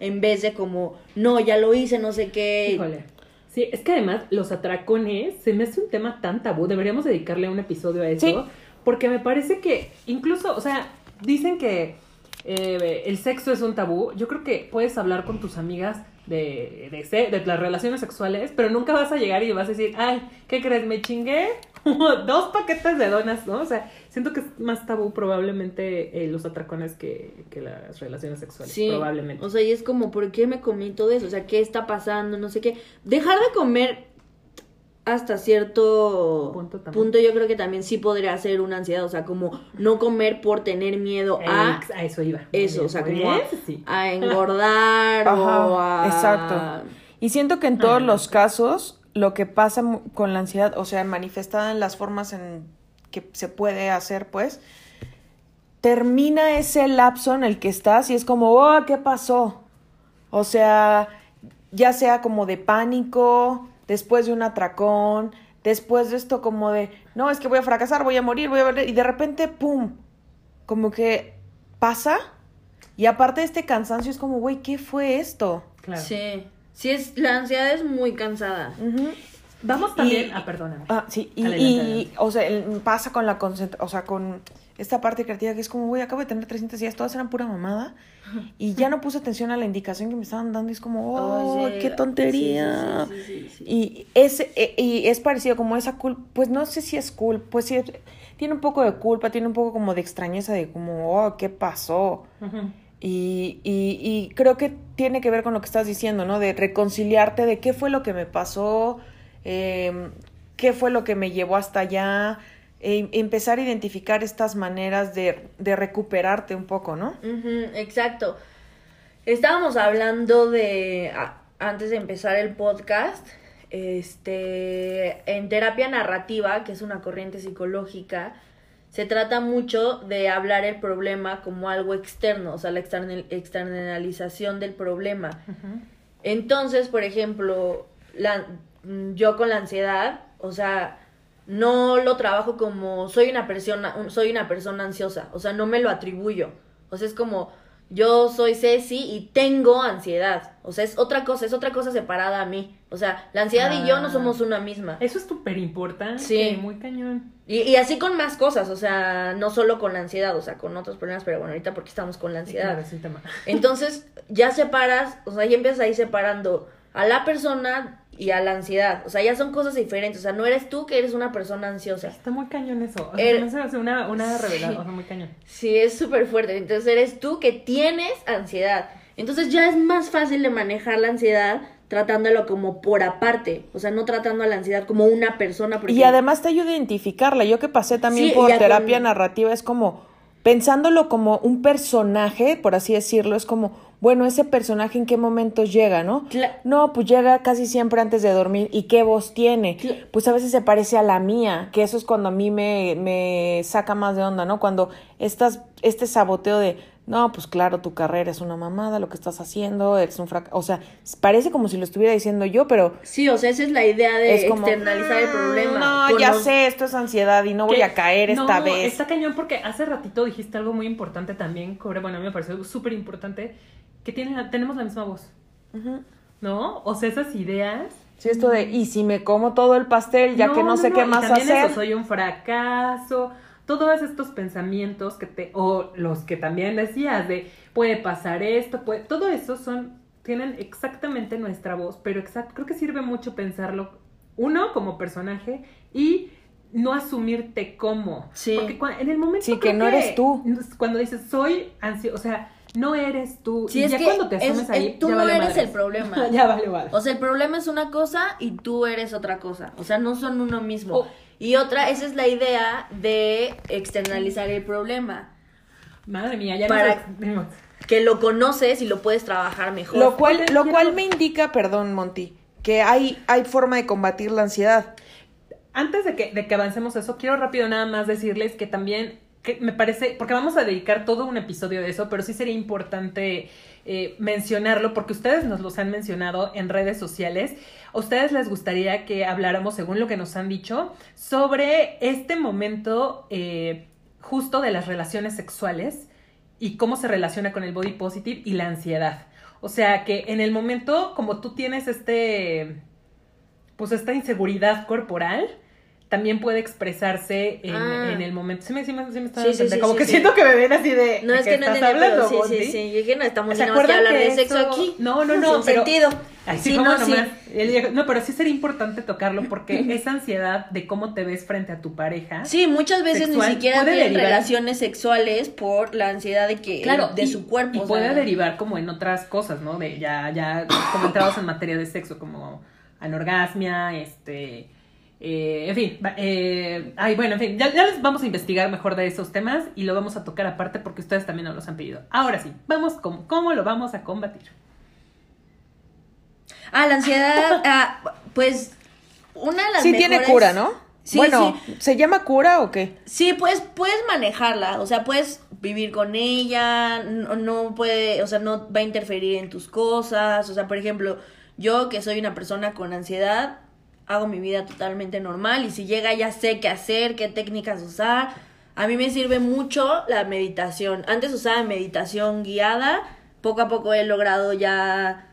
en vez de como, no, ya lo hice, no sé qué. Híjole. Sí, es que además los atracones se me hace un tema tan tabú. Deberíamos dedicarle un episodio a eso. Sí. Porque me parece que incluso, o sea, dicen que eh, el sexo es un tabú. Yo creo que puedes hablar con tus amigas de, de, de las relaciones sexuales, pero nunca vas a llegar y vas a decir, ay, ¿qué crees? Me chingué dos paquetes de donas, ¿no? O sea, siento que es más tabú probablemente eh, los atracones que, que las relaciones sexuales. Sí, probablemente. o sea, y es como, ¿por qué me comí todo eso? O sea, ¿qué está pasando? No sé qué. Dejar de comer hasta cierto Punto yo creo que también sí podría ser una ansiedad, o sea, como no comer por tener miedo a, a eso iba. eso, o sea, como a, a engordar o Ajá, a... exacto. Y siento que en todos los casos, lo que pasa con la ansiedad, o sea, manifestada en las formas en que se puede hacer, pues, termina ese lapso en el que estás y es como, oh, ¿qué pasó? O sea, ya sea como de pánico, después de un atracón, después de esto como de, no, es que voy a fracasar, voy a morir, voy a morir, y de repente, ¡pum! Como que pasa. Y aparte de este cansancio es como, güey, ¿qué fue esto? Claro. Sí, sí, es, la ansiedad es muy cansada. Vamos también. Y- ah, perdóname. Ah, sí, y, Adelante, y, adelante. o sea, el- pasa con la concentra o sea, con esta parte creativa que es como, güey, acabo de tener 300 días, todas eran pura mamada, y ya no puse atención a la indicación que me estaban dando, y es como, oh, Oye, qué tontería. sí, sí, sí. Y es, e- y es parecido como esa culpa, pues no sé si es culpa, pues sí, tiene un poco de culpa, tiene un poco como de extrañeza de como, oh, ¿qué pasó? Y, y creo que tiene que ver con lo que estás diciendo, ¿no? De reconciliarte de qué fue lo que me pasó, eh, qué fue lo que me llevó hasta allá, e empezar a identificar estas maneras de, de recuperarte un poco, ¿no? Exacto. Estábamos hablando de, a- antes de empezar el podcast, este, en terapia narrativa, que es una corriente psicológica, se trata mucho de hablar el problema como algo externo, o sea, la external- externalización del problema. Entonces, por ejemplo, la, yo con la ansiedad, o sea, no lo trabajo como soy una persona, soy una persona ansiosa, o sea, no me lo atribuyo. O sea, es como yo soy Ceci y tengo ansiedad. O sea, es otra cosa, es otra cosa separada a mí. O sea, la ansiedad y yo no Ah. somos una misma. Eso es súper importante. Sí. Muy cañón. Y, y así con más cosas, o sea, no solo con la ansiedad, o sea, con otros problemas, pero bueno, ahorita porque estamos con la claro, ansiedad. es un tema. Entonces, ya separas, o sea, ya empiezas ahí separando a la persona y a la ansiedad. O sea, ya son cosas diferentes. O sea, no eres tú que eres una persona ansiosa. Está muy cañón eso. O sea, Er- se una, una Sí. revelación. O sea, muy cañón. Sí, es súper fuerte. Entonces, eres tú que tienes ansiedad. Entonces, ya es más fácil de manejar la ansiedad tratándolo como por aparte. O sea, no tratando a la ansiedad como una persona. Porque... Y además te ayuda a identificarla. Yo que pasé también Sí, por terapia con- narrativa, es como pensándolo como un personaje, por así decirlo, es como, bueno, ese personaje en qué momentos llega, ¿no? Cla- No, pues llega casi siempre antes de dormir. ¿Y qué voz tiene? Cla- Pues a veces se parece a la mía, que eso es cuando a mí me, me saca más de onda, ¿no? Cuando estas, este saboteo de, no, pues claro, tu carrera es una mamada, lo que estás haciendo, es un fracaso. O sea, parece como si lo estuviera diciendo yo, pero Sí, o sea, esa es la idea de es como, externalizar el "Mm, problema. No, ya los- sé, esto es ansiedad y no voy a caer esta vez. Está cañón porque hace ratito dijiste algo muy importante también, Cobre. Bueno, a mí me pareció súper importante. Que tiene la- tenemos la misma voz. ¿no? O sea, esas ideas. Sí, esto de, y si me como todo el pastel, ya que no, sé qué y más también hacer. Eso, soy un fracaso. Todos estos pensamientos que te, o los que también decías de puede pasar esto, puede, todo eso son, tienen exactamente nuestra voz, pero exact, creo que sirve mucho pensarlo, uno, como personaje, y no asumirte como. Sí. Porque en el momento Sí, que no eres tú. Cuando dices soy ansioso, o sea, no eres tú. Sí, y es ya que cuando te es- asumes es- ahí, tú ya no vale eres madres. el problema. ya vale madres. O sea, el problema es una cosa y tú eres otra cosa. O sea, no son uno mismo. Oh. Y otra, esa es la idea de externalizar el problema. Madre mía, ya Para- no sé. Que lo conoces y lo puedes trabajar mejor. Lo cual, lo cual me indica, perdón, Monty, que hay, hay forma de combatir la ansiedad. Antes de que, de que avancemos eso, quiero rápido nada más decirles que también, que me parece, porque vamos a dedicar todo un episodio de eso, pero sí sería importante eh, mencionarlo, porque ustedes nos los han mencionado en redes sociales. ¿A ustedes les gustaría que habláramos, según lo que nos han dicho, sobre este momento eh, justo de las relaciones sexuales y cómo se relaciona con el body positive y la ansiedad? O sea, que en el momento, como tú tienes este pues esta inseguridad corporal también puede expresarse en, Ah. en el momento. Sí me, sí me, sí me está Sí, sí, como que siento que me ven así de. No ¿de es qué que no estás entendí, pero sí, sí, sí. Yo dije, no estamos ¿Se más que acuerdan hablar que de sexo aquí. No, no, no, Sin pero- sentido. Así Sí, como no, sí. nomás. No, pero sí sería importante tocarlo porque esa ansiedad de cómo te ves frente a tu pareja. Sí, muchas veces Sexual ni siquiera tienen derivar- relaciones sexuales por la ansiedad de que Claro, de y- su cuerpo. Y o puede derivar como en otras cosas, ¿no? De ya, ya, como entrados en materia de sexo, como anorgasmia, este. Eh, en fin, va- eh, ay, bueno, en fin, ya, ya les vamos a investigar mejor de esos temas y lo vamos a tocar aparte porque ustedes también nos los han pedido. Ahora sí, vamos con cómo lo vamos a combatir. Ah, la ansiedad, ah, pues una de las Sí tiene cura, ¿no? Sí, bueno, sí. ¿se llama cura o qué? Sí, pues puedes manejarla, o sea, puedes vivir con ella, no, no puede, o sea, no va a interferir en tus cosas, o sea, por ejemplo, yo que soy una persona con ansiedad, hago mi vida totalmente normal y si llega ya sé qué hacer, qué técnicas usar. A mí me sirve mucho la meditación. Antes usaba meditación guiada, poco a poco he logrado ya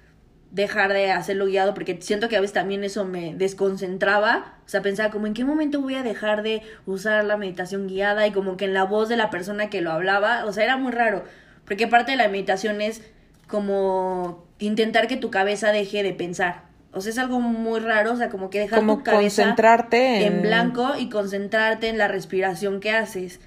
dejar de hacerlo guiado porque siento que a veces también eso me desconcentraba. O sea, pensaba como en qué momento voy a dejar de usar la meditación guiada y como que en la voz de la persona que lo hablaba, o sea, era muy raro. Porque parte de la meditación es como intentar que tu cabeza deje de pensar. O sea, es algo muy raro, o sea, como que dejar Como tu cabeza concentrarte en... en blanco y concentrarte en la respiración que haces.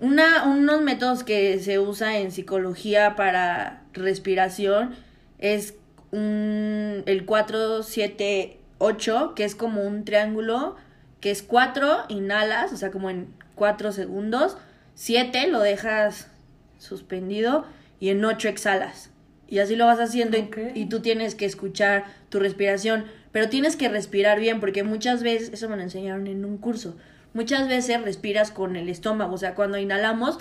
Una, unos métodos que se usa en psicología para respiración es un, el 4-7-8, que es como un triángulo, que es 4, inhalas, o sea, como en 4 segundos, 7 lo dejas suspendido y en 8 exhalas. Y así lo vas haciendo y, tú tienes que escuchar tu respiración, pero tienes que respirar bien porque muchas veces, eso me lo enseñaron en un curso, muchas veces respiras con el estómago, o sea, cuando inhalamos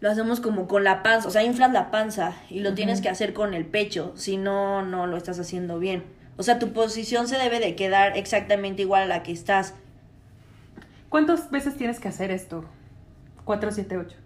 lo hacemos como con la panza, o sea, inflas la panza y lo tienes que hacer con el pecho, si no, no lo estás haciendo bien. O sea, tu posición se debe de quedar exactamente igual a la que estás. ¿Cuántas veces tienes que hacer esto? 4, 7, 8.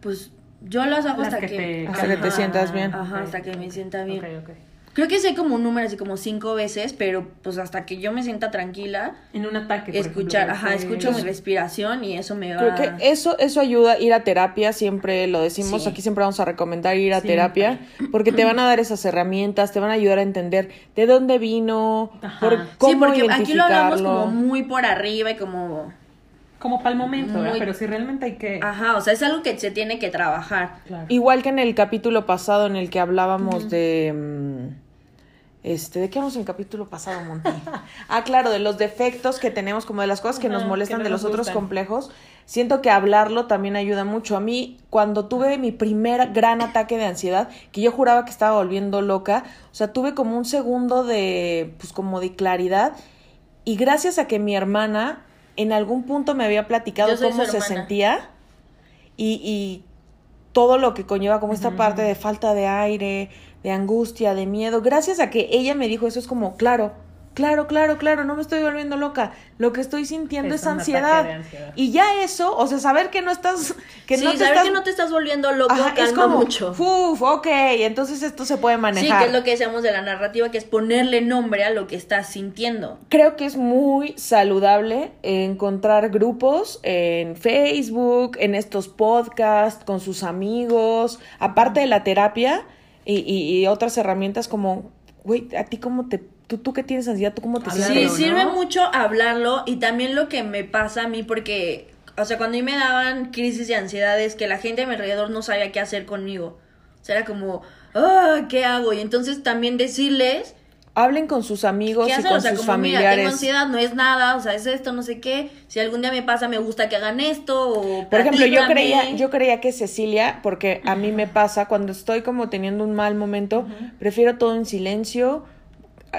Pues yo las hago Las hasta que que... te- Hasta que te sientas bien. Ajá, hasta que me sienta bien. Ok, ok. Creo que sé como un número así como cinco veces, pero pues hasta que yo me sienta tranquila, En un ataque. por escuchar, ejemplo, ajá, escucho mi respiración y eso me va... Creo que eso, eso ayuda ir a terapia, siempre lo decimos, Sí. aquí siempre vamos a recomendar ir a terapia, porque te van a dar esas herramientas, te van a ayudar a entender de dónde vino, Ajá. por cómo sí, porque aquí lo hablamos identificarlo. como muy por arriba y como... Como para el momento. Muy- Pero si realmente hay que. Ajá, o sea, es algo que se tiene que trabajar. Claro. Igual que en el capítulo pasado en el que hablábamos de... Este, ¿de qué hablamos en el capítulo pasado, Monty? ah, claro, de los defectos que tenemos, como de las cosas que nos molestan que no de los otros gustan. complejos. Siento que hablarlo también ayuda mucho. A mí, cuando tuve mi primer gran ataque de ansiedad, que yo juraba que estaba volviendo loca, o sea, tuve como un segundo de, pues como de claridad. Y gracias a que mi hermana en algún punto me había platicado cómo se sentía y, y todo lo que conlleva como esta parte de falta de aire, de angustia, de miedo. Gracias a que ella me dijo eso, es como, claro, Claro, claro, claro, no me estoy volviendo loca. Lo que estoy sintiendo es, ansiedad. Y ya eso, o sea, saber que no estás, que sí, no te saber estás que no te estás volviendo loco Ajá, calma es como, mucho. Uf, ok, entonces esto se puede Sí, manejar. que es lo que decíamos de la narrativa, que es ponerle nombre a lo que estás sintiendo. Creo que es muy saludable encontrar grupos en Facebook, en estos podcasts, con sus amigos, aparte de la terapia y, y- y otras herramientas como, güey, a ti cómo te, tú, tú que tienes ansiedad, tú cómo te Hablarlo, Sí, sientes. ¿no? sirve mucho hablarlo y también lo que me pasa a mí porque, o sea, cuando a mí me daban crisis de ansiedad es que la gente a mi alrededor no sabía qué hacer conmigo. O sea, era como, ah, ¿qué hago? Y entonces también decirles Hablen con sus amigos y con o sea, sus como, mira, tengo familiares. ansiedad, no es nada, o sea, es esto, no sé qué. Si algún día me pasa, me gusta que hagan esto o Por ejemplo, yo creía, yo creía que Cecilia, porque a mí me pasa cuando estoy como teniendo un mal momento, prefiero todo en silencio,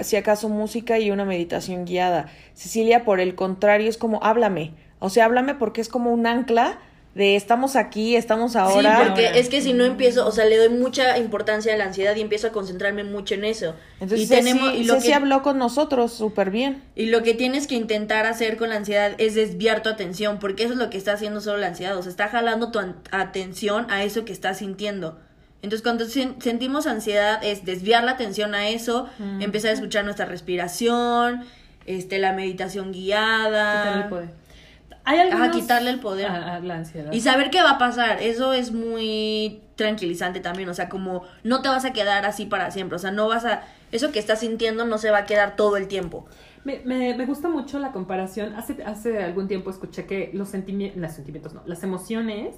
si acaso música y una meditación guiada. Cecilia, por el contrario, es como háblame. O sea, háblame porque es como un ancla de estamos aquí, estamos ahora. Sí, porque Ahora. es que si no empiezo, o sea, le doy mucha importancia a la ansiedad y empiezo a concentrarme mucho en eso. Entonces, y Ceci, tenemos y lo Ceci que- habló con nosotros súper bien. Y lo que tienes que intentar hacer con la ansiedad es desviar tu atención, porque eso es lo que está haciendo solo la ansiedad, o sea, está jalando tu atención a eso que estás sintiendo. Entonces, cuando sen- sentimos ansiedad es desviar la atención a eso, empezar a escuchar nuestra respiración, este la meditación guiada. Quitarle el poder. Hay Ajá, algunos- quitarle el poder. a- a la ansiedad. Y saber qué va a pasar, eso es muy tranquilizante también, o sea, como no te vas a quedar así para siempre, o sea, no vas a, eso que estás sintiendo no se va a quedar todo el tiempo. Me, me, me gusta mucho la comparación. Hace, hace algún tiempo escuché que los sentimientos, los sentimientos no, las emociones,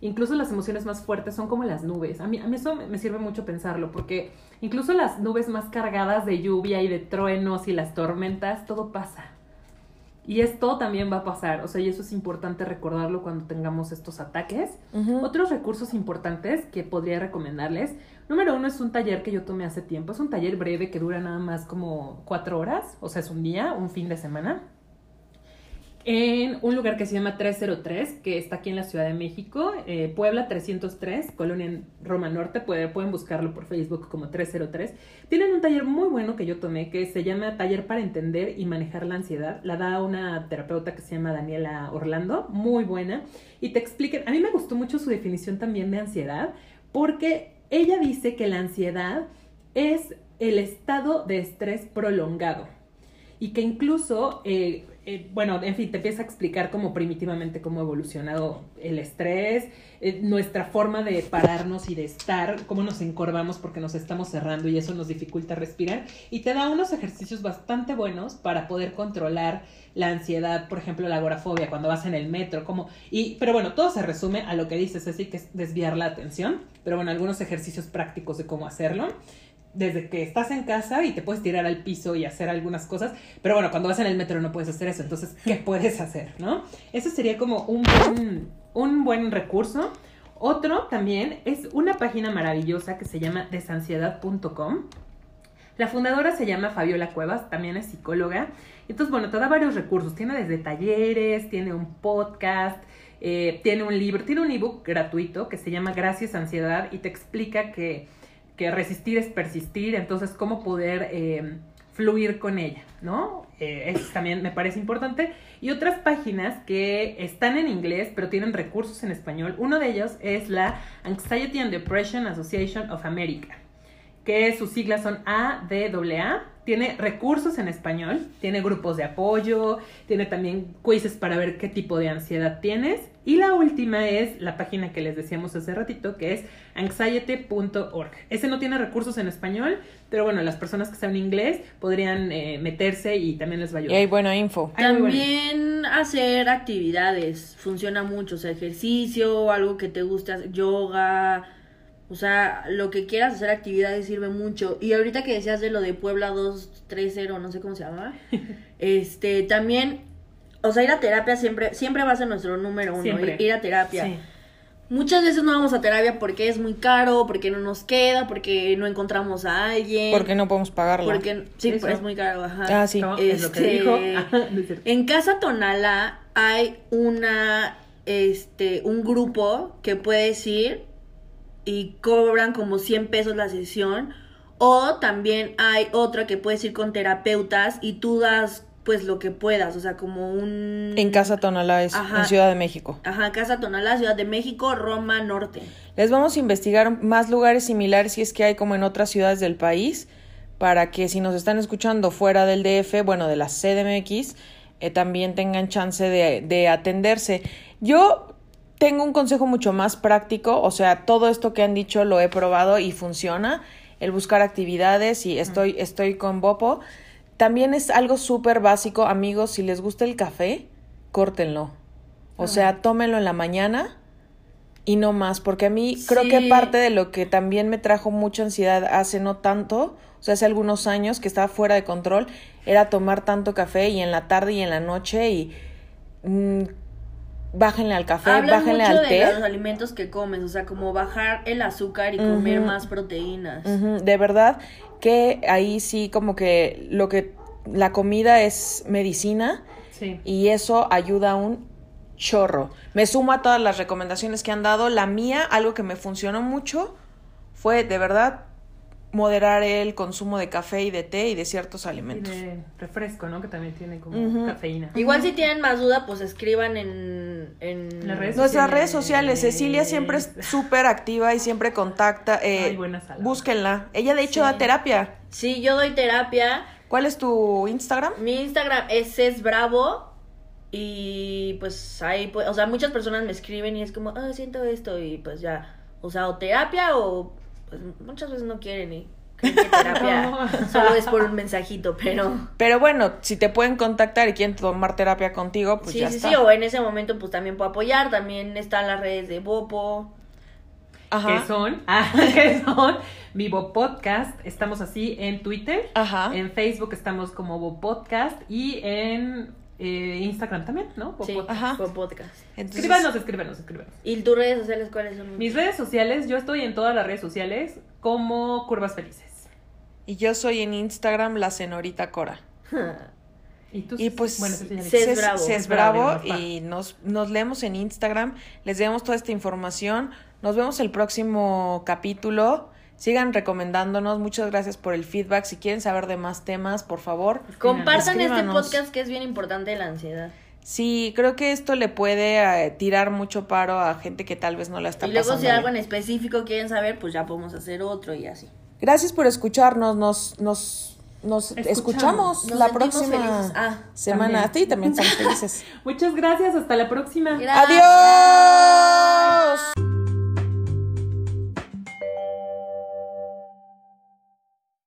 incluso las emociones más fuertes son como las nubes. A mí, a mí eso me, me sirve mucho pensarlo, porque incluso las nubes más cargadas de lluvia y de truenos y las tormentas, todo pasa. Y esto también va a pasar, o sea, y eso es importante recordarlo cuando tengamos estos ataques. Otros recursos importantes que podría recomendarles. Número uno es un taller que yo tomé hace tiempo. Es un taller breve que dura nada más como cuatro horas. O sea, es un día, un fin de semana. En un lugar que se llama 303, que está aquí en la Ciudad de México, eh, Puebla 303, Colonia en Roma Norte. Puede- pueden buscarlo por Facebook como 303. Tienen un taller muy bueno que yo tomé que se llama Taller para Entender y Manejar la Ansiedad. La da una terapeuta que se llama Daniela Orlando, muy buena. Y te explican, a mí me gustó mucho su definición también de ansiedad, porque ella dice que la ansiedad es el estado de estrés prolongado y que incluso, eh, eh, bueno, en fin, te empieza a explicar como primitivamente cómo ha evolucionado el estrés, eh, nuestra forma de pararnos y de estar, cómo nos encorvamos porque nos estamos cerrando y eso nos dificulta respirar y te da unos ejercicios bastante buenos para poder controlar la ansiedad, por ejemplo, la agorafobia cuando vas en el metro, como y pero bueno, todo se resume a lo que dices, así que es desviar la atención, pero bueno, algunos ejercicios prácticos de cómo hacerlo desde que estás en casa y te puedes tirar al piso y hacer algunas cosas, pero bueno, cuando vas en el metro no puedes hacer eso, entonces, ¿qué puedes hacer, no? Eso sería como un buen, un buen recurso. Otro también es una página maravillosa que se llama desansiedad.com. La fundadora se llama Fabiola Cuevas, también es psicóloga. Entonces, bueno, te da varios recursos. Tiene desde talleres, tiene un podcast, eh, tiene un libro, tiene un ebook gratuito que se llama Gracias Ansiedad y te explica que, que resistir es persistir, entonces cómo poder eh, fluir con ella, ¿no? Eh, eso también me parece importante. Y otras páginas que están en inglés, pero tienen recursos en español. Uno de ellos es la Anxiety and Depression Association of America que sus siglas son ADAA. Tiene recursos en español, tiene grupos de apoyo, tiene también quizzes para ver qué tipo de ansiedad tienes. Y la última es la página que les decíamos hace ratito, que es anxiety.org. Ese no tiene recursos en español, pero bueno, las personas que saben inglés podrían eh, meterse y también les va a Y ayudar. hay buena info. También hacer actividades funciona mucho, o sea, ejercicio, algo que te guste, hacer, yoga, o sea, lo que quieras hacer actividades sirve mucho. Y ahorita que decías de lo de Puebla 230, no sé cómo se llama, este, también, o sea, ir a terapia siempre, siempre va a ser nuestro número uno, Siempre. ir, ir a terapia. Sí. Muchas veces no vamos a terapia porque es muy caro, porque no nos queda, porque no encontramos a alguien. Porque no podemos pagarla. Porque, sí, Eso. es muy caro, ajá. Ah, sí. No, es lo que Este, dijo. En Casa Tonala hay una, este, un grupo que puedes ir y cobran como 100 pesos la sesión. O también hay otra que puedes ir con terapeutas y tú das pues lo que puedas, o sea, como un... En Casa Tonalá es, Ajá. en Ciudad de México. Ajá, Casa Tonalá, Ciudad de México, Roma Norte. Les vamos a investigar más lugares similares si es que hay como en otras ciudades del país, para que si nos están escuchando fuera del DF, bueno, de la CDMX, eh, también tengan chance de, de atenderse. Yo tengo un consejo mucho más práctico, o sea, todo esto que han dicho lo he probado y funciona, el buscar actividades y estoy, estoy con Bopo. También es algo súper básico, amigos, si les gusta el café, córtenlo. O sea, tómenlo en la mañana y no más, porque a mí creo que parte de lo que también me trajo mucha ansiedad hace no tanto, o sea, hace algunos años que estaba fuera de control, era tomar tanto café y en la tarde y en la noche y mm, bájenle al café, Hablan bájenle mucho al de té. los alimentos que comes, o sea, como bajar el azúcar y comer más proteínas. De verdad que ahí sí como que lo que la comida es medicina Sí. y eso ayuda un chorro. Me sumo a todas las recomendaciones que han dado. La mía, algo que me funcionó mucho, fue de verdad moderar el consumo de café y de té y de ciertos Y alimentos. de refresco, ¿no? Que también tiene como cafeína. Igual si tienen más duda, pues escriban en... en... Las redes Nuestras sociales. redes sociales, Cecilia siempre es súper activa y siempre contacta. eh, Ay, buena salada. búsquenla. Ella de hecho Sí. da terapia. Sí, yo doy terapia. ¿Cuál es tu Instagram? Mi Instagram es es bravo y pues ahí, pues, o sea, muchas personas me escriben y es como, ah, siento esto y pues ya, o sea, o terapia o pues muchas veces no quieren y creen que terapia No. solo es por un mensajito, pero Pero bueno, si te pueden contactar y quieren tomar terapia contigo, pues sí, ya sí, está. sí, o en ese momento pues también puedo apoyar, también están las redes de Bopo. Ajá. ¿Qué son? Ah, ¿Qué son? Vivo Podcast. Estamos así en Twitter. Ajá. En Facebook estamos como Bo Podcast. Y en eh, Instagram también, ¿no? Sí, Podcast. Ajá. Bo Podcast. Entonces, Escríbanos, escríbanos, escríbanos. ¿Y tus redes sociales cuáles son? Mis redes sociales, yo estoy en todas las redes sociales como Curvas Felices. Y yo soy en Instagram la señorita Cora. Y tú, Y pues bueno, Cés Cés- Bravo. Cés Bravo, y nos, nos leemos en Instagram, les demos toda esta información. Nos vemos el próximo capítulo. Sigan recomendándonos. Muchas gracias por el feedback. Si quieren saber de más temas, por favor. Compartan este podcast que es bien importante de la ansiedad. Sí, creo que esto le puede eh, tirar mucho paro a gente que tal vez no la está y luego pasando si algo en específico quieren saber, pues ya podemos hacer otro y así. Gracias por escucharnos. Nos, nos, nos Escuchamos. escuchamos Nos la próxima. Ah, semana. también. A ti también somos felices. Muchas gracias, hasta la próxima. Gracias. ¡Adiós!